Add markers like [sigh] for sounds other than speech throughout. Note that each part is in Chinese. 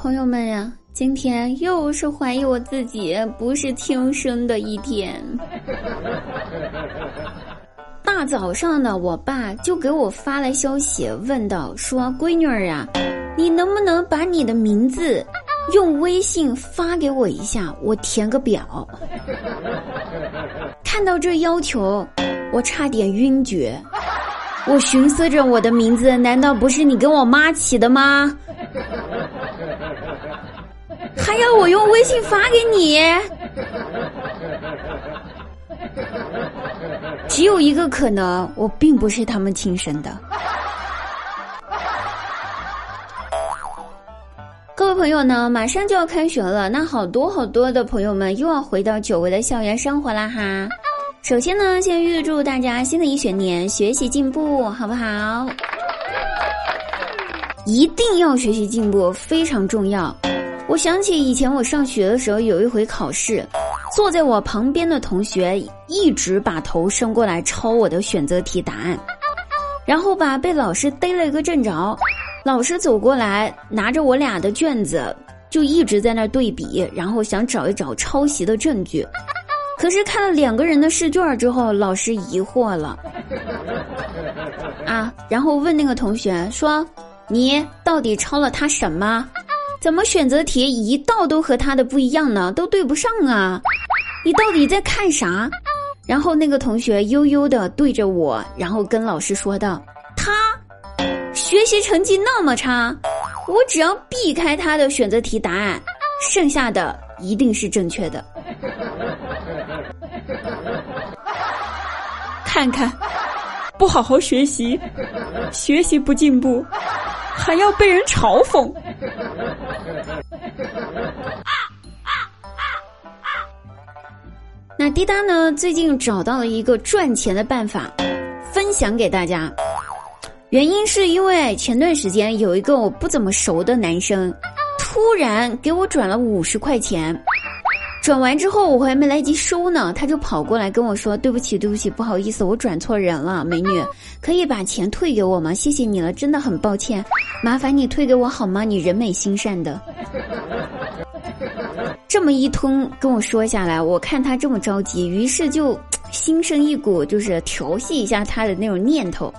朋友们呀，今天又是怀疑我自己不是亲生的一天。[laughs] 大早上的，我爸就给我发来消息，问道：“说闺女儿啊，你能不能把你的名字用微信发给我一下，我填个表。[laughs] ”看到这要求，我差点晕厥。我寻思着，我的名字难道不是你跟我妈起的吗？还要我用微信发给你？只有一个可能，我并不是他们亲生的。各位朋友呢，马上就要开学了，那好多好多的朋友们又要回到久违的校园生活啦哈。首先呢，先预祝大家新的一学年学习进步，好不好？一定要学习进步，非常重要。我想起以前我上学的时候，有一回考试，坐在我旁边的同学一直把头伸过来抄我的选择题答案，然后吧被老师逮了一个正着，老师走过来拿着我俩的卷子，就一直在那对比，然后想找一找抄袭的证据，可是看了两个人的试卷之后，老师疑惑了，啊，然后问那个同学说：“你到底抄了他什么？”怎么选择题一道都和他的不一样呢？都对不上啊！你到底在看啥？然后那个同学悠悠的对着我，然后跟老师说道：“他学习成绩那么差，我只要避开他的选择题答案，剩下的一定是正确的。” [laughs] 看看，不好好学习，学习不进步，还要被人嘲讽。那滴答呢？最近找到了一个赚钱的办法，分享给大家。原因是因为前段时间有一个我不怎么熟的男生，突然给我转了五十块钱。转完之后，我还没来及收呢，他就跑过来跟我说：“对不起，对不起，不好意思，我转错人了，美女，可以把钱退给我吗？谢谢你了，真的很抱歉，麻烦你退给我好吗？你人美心善的。[laughs] ”这么一通跟我说下来，我看他这么着急，于是就心生一股就是调戏一下他的那种念头，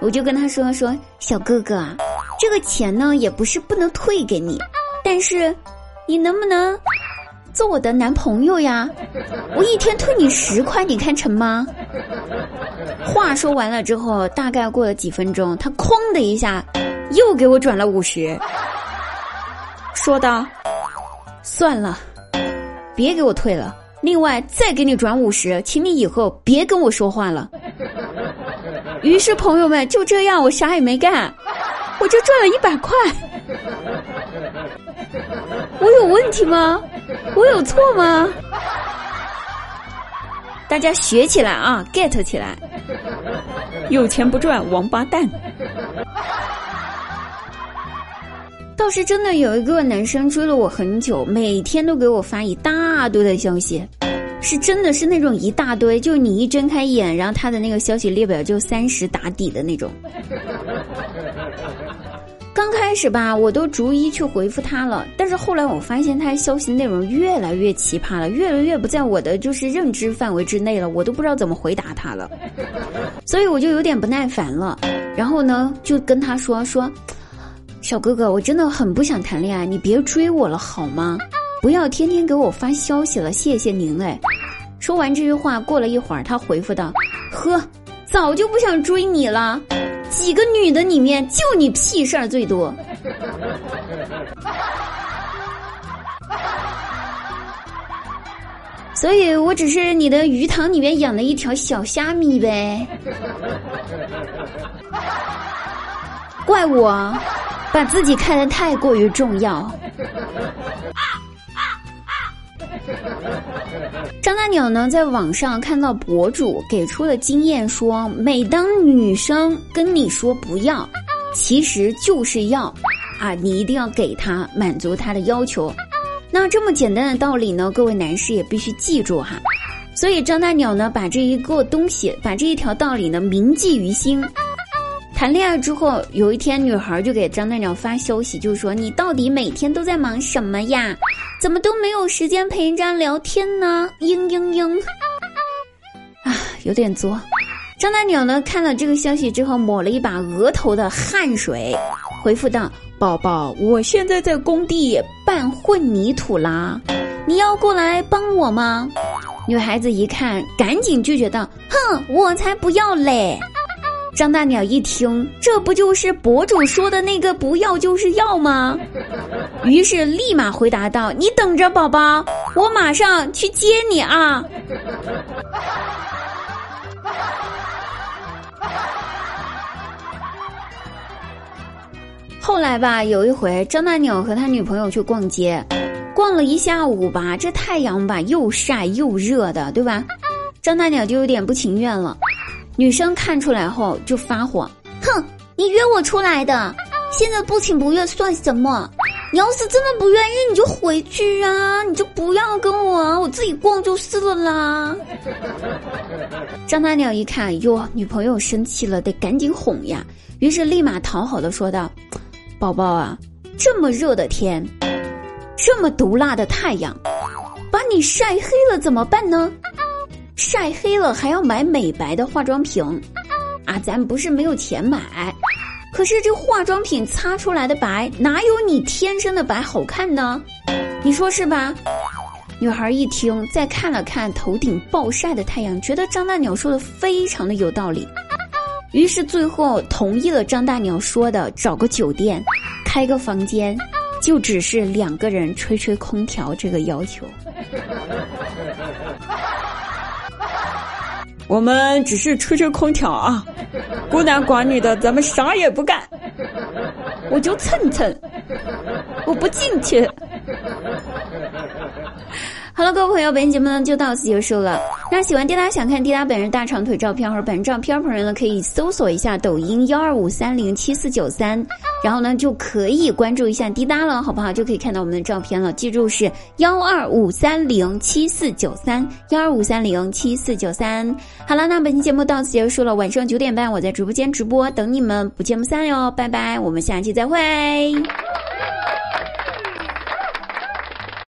我就跟他说：“说小哥哥啊，这个钱呢也不是不能退给你，但是你能不能？”做我的男朋友呀，我一天退你十块，你看成吗？话说完了之后，大概过了几分钟，他哐的一下又给我转了五十，说道：“算了，别给我退了。另外再给你转五十，请你以后别跟我说话了。”于是朋友们就这样，我啥也没干，我就赚了一百块。[laughs] 我有问题吗？我有错吗？大家学起来啊，get 起来！有钱不赚王八蛋。倒是真的有一个男生追了我很久，每天都给我发一大堆的消息，是真的是那种一大堆，就你一睁开眼，然后他的那个消息列表就三十打底的那种。刚开始吧，我都逐一去回复他了，但是后来我发现他消息内容越来越奇葩了，越来越不在我的就是认知范围之内了，我都不知道怎么回答他了，[laughs] 所以我就有点不耐烦了。然后呢，就跟他说说，小哥哥，我真的很不想谈恋爱，你别追我了好吗？不要天天给我发消息了，谢谢您嘞。说完这句话，过了一会儿，他回复道：呵，早就不想追你了。几个女的里面，就你屁事儿最多。所以我只是你的鱼塘里面养了一条小虾米呗。怪我把自己看得太过于重要。张大鸟呢，在网上看到博主给出的经验说，每当女生跟你说不要，其实就是要，啊，你一定要给她满足她的要求。那这么简单的道理呢，各位男士也必须记住哈。所以张大鸟呢，把这一个东西，把这一条道理呢铭记于心。谈恋爱之后，有一天女孩就给张大鸟发消息，就说你到底每天都在忙什么呀？怎么都没有时间陪人家聊天呢？嘤嘤嘤！啊，有点作。张大鸟呢看了这个消息之后，抹了一把额头的汗水，回复道：“宝宝，我现在在工地拌混凝土啦，你要过来帮我吗？”女孩子一看，赶紧拒绝道：“哼，我才不要嘞！”张大鸟一听，这不就是博主说的那个“不要就是要”吗？于是立马回答道：“你等着，宝宝，我马上去接你啊！”后来吧，有一回，张大鸟和他女朋友去逛街，逛了一下午吧，这太阳吧又晒又热的，对吧？张大鸟就有点不情愿了。女生看出来后就发火，哼，你约我出来的，现在不情不愿算什么？你要是真的不愿意，你就回去啊，你就不要跟我，我自己逛就是了啦。[laughs] 张大鸟一看，哟，女朋友生气了，得赶紧哄呀，于是立马讨好的说道：“宝宝啊，这么热的天，这么毒辣的太阳，把你晒黑了怎么办呢？”晒黑了还要买美白的化妆品，啊，咱不是没有钱买，可是这化妆品擦出来的白哪有你天生的白好看呢？你说是吧？女孩一听，再看了看头顶暴晒的太阳，觉得张大鸟说的非常的有道理，于是最后同意了张大鸟说的，找个酒店，开个房间，就只是两个人吹吹空调这个要求。我们只是吹吹空调啊，孤男寡女的，咱们啥也不干，我就蹭蹭，我不进去。好了，各位朋友，本期节目呢就到此结束了。那喜欢滴答想看滴答本人大长腿照片或者本人照片朋友呢，可以搜索一下抖音幺二五三零七四九三，然后呢就可以关注一下滴答了，好不好？就可以看到我们的照片了。记住是幺二五三零七四九三幺二五三零七四九三。好了，那本期节目到此结束了。晚上九点半我在直播间直播，等你们，不见不散哟！拜拜，我们下期再会。